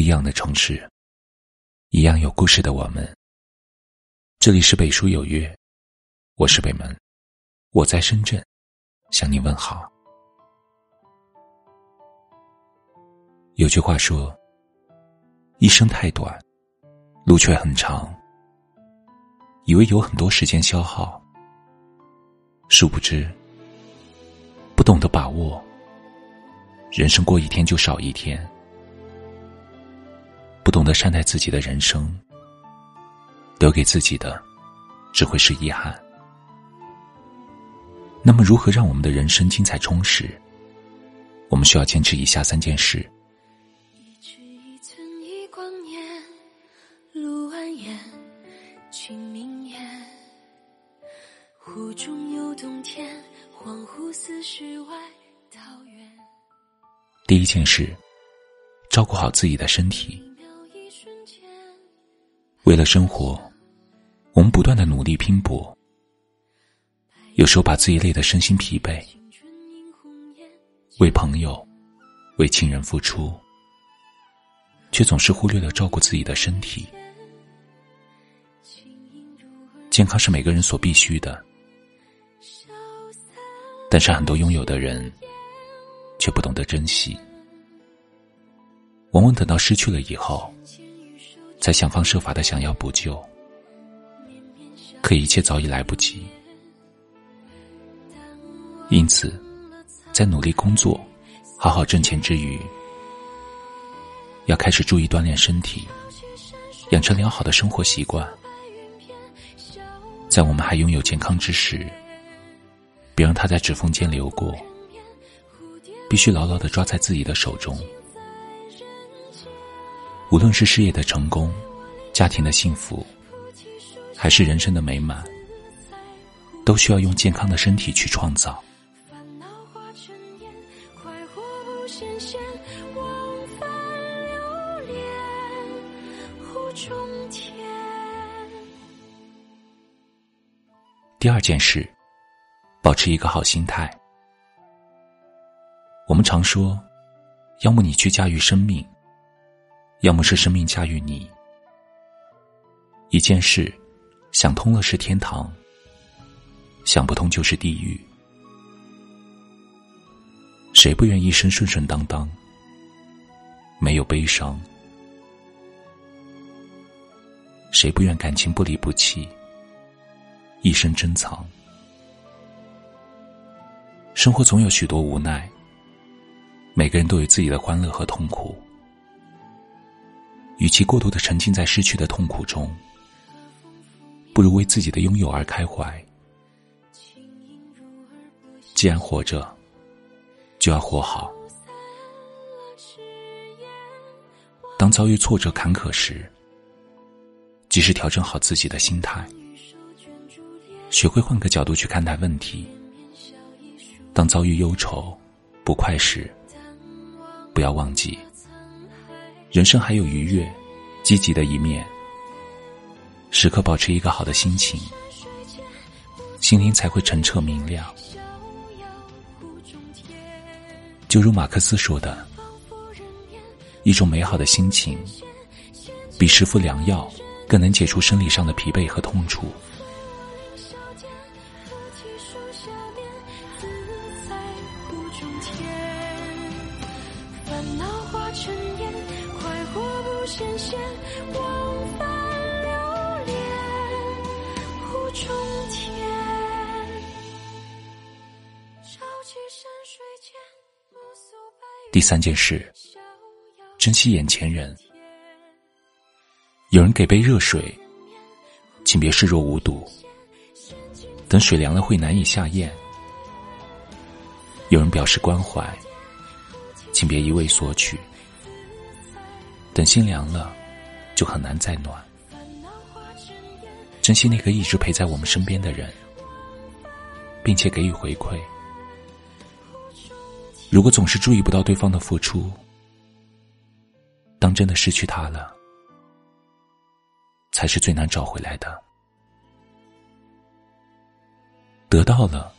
不一样的城市，一样有故事的我们。这里是北书有约，我是北门，我在深圳向你问好。有句话说：“一生太短，路却很长。”以为有很多时间消耗，殊不知，不懂得把握，人生过一天就少一天。不懂得善待自己的人生，留给自己的只会是遗憾。那么，如何让我们的人生精彩充实？我们需要坚持以下三件事。一曲一寸一光年，路蜿蜒，君明眼。湖中有冬天，恍惚似世外桃源。第一件事，照顾好自己的身体。为了生活，我们不断的努力拼搏，有时候把自己累得身心疲惫，为朋友、为亲人付出，却总是忽略了照顾自己的身体。健康是每个人所必须的，但是很多拥有的人却不懂得珍惜，往往等到失去了以后。才想方设法的想要补救，可一切早已来不及。因此，在努力工作、好好挣钱之余，要开始注意锻炼身体，养成良好的生活习惯。在我们还拥有健康之时，别让它在指缝间流过，必须牢牢的抓在自己的手中。无论是事业的成功、家庭的幸福，还是人生的美满，都需要用健康的身体去创造。第二件事，保持一个好心态。我们常说，要么你去驾驭生命。要么是生命驾驭你。一件事，想通了是天堂，想不通就是地狱。谁不愿一生顺顺当当，没有悲伤？谁不愿感情不离不弃，一生珍藏？生活总有许多无奈，每个人都有自己的欢乐和痛苦。与其过度的沉浸在失去的痛苦中，不如为自己的拥有而开怀。既然活着，就要活好。当遭遇挫折坎坷时，及时调整好自己的心态，学会换个角度去看待问题。当遭遇忧愁、不快时，不要忘记。人生还有愉悦、积极的一面，时刻保持一个好的心情，心灵才会澄澈明亮。就如马克思说的，一种美好的心情，比食服良药更能解除生理上的疲惫和痛楚。第三件事，珍惜眼前人。有人给杯热水，请别视若无睹；等水凉了会难以下咽。有人表示关怀，请别一味索取；等心凉了，就很难再暖。珍惜那个一直陪在我们身边的人，并且给予回馈。如果总是注意不到对方的付出，当真的失去他了，才是最难找回来的。得到了，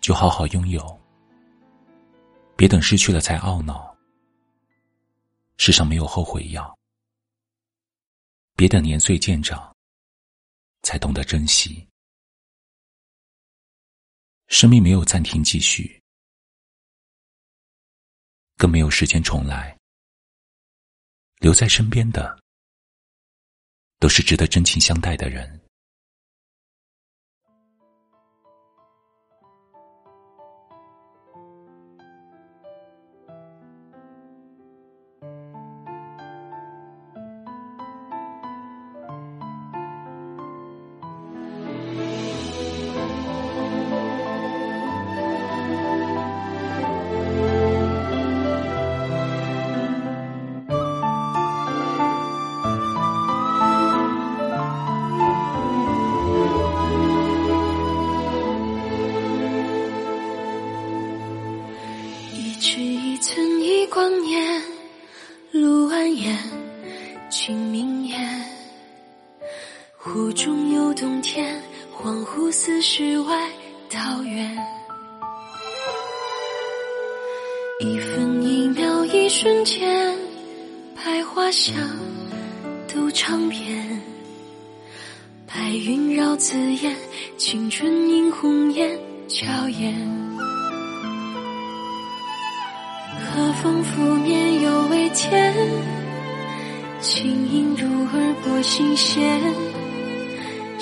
就好好拥有，别等失去了才懊恼。世上没有后悔药，别等年岁渐长，才懂得珍惜。生命没有暂停继续，更没有时间重来。留在身边的，都是值得真情相待的人。有冬天，恍惚似世外桃源。一分一秒一瞬间，百花香，都尝遍。白云绕紫烟，青春映红颜，娇艳。和风拂面犹未甜，轻盈入耳拨心弦，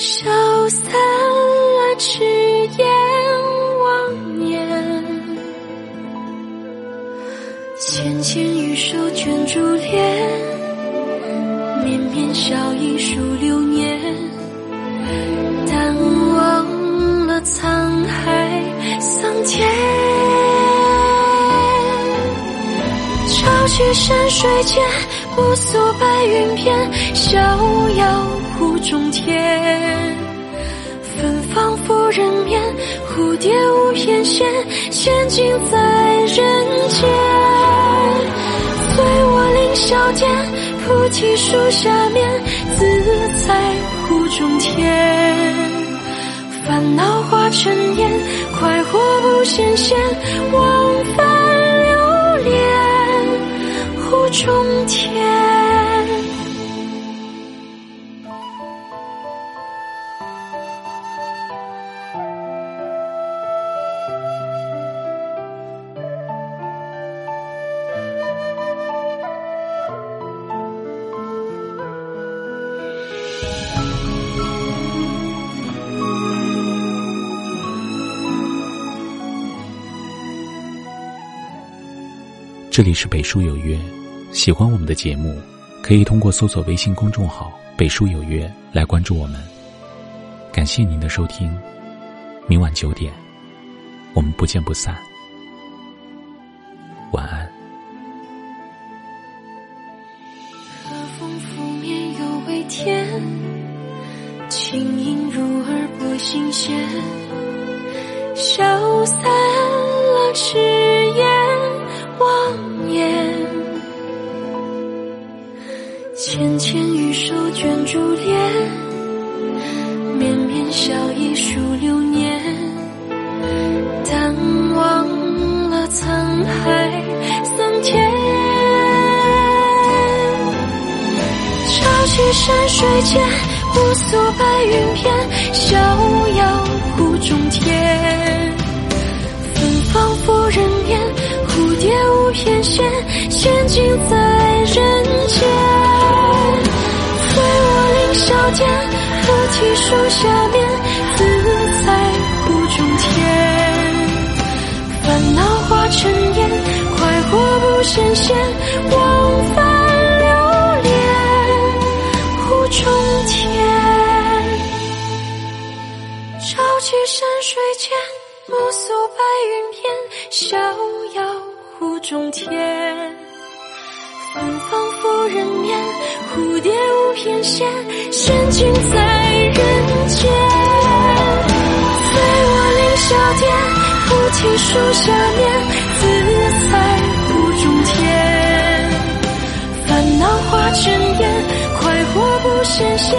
消散了痴言妄言。纤纤玉手卷珠帘，绵绵笑意数流年，淡忘了沧海桑田。潮起山水间，不诉白云片，天仙，仙境在人间。随我凌霄殿，菩提树下面，自在湖中天。烦恼化尘烟，快活不显现，往返流连湖。中天。这里是北书有约。喜欢我们的节目，可以通过搜索微信公众号“北书有约”来关注我们。感谢您的收听，明晚九点，我们不见不散。晚安。和风拂面犹未甜，轻盈入耳拨心弦，消散了痴纤纤玉手卷珠帘，绵绵笑意数流年，淡忘了沧海桑田。潮起山水间，不诉白云片，逍遥湖中天。芬芳拂人面，蝴蝶舞翩跹，仙境在奇树下面，自在湖中天。烦恼化尘烟，快活不显现，往返流连湖中天。潮起山水间，暮宿白云片，逍遥湖中天。芬芳拂人面，蝴蝶舞翩跹，仙境在菩提树下面，自在湖中天。烦恼化尘烟，快活不羡仙。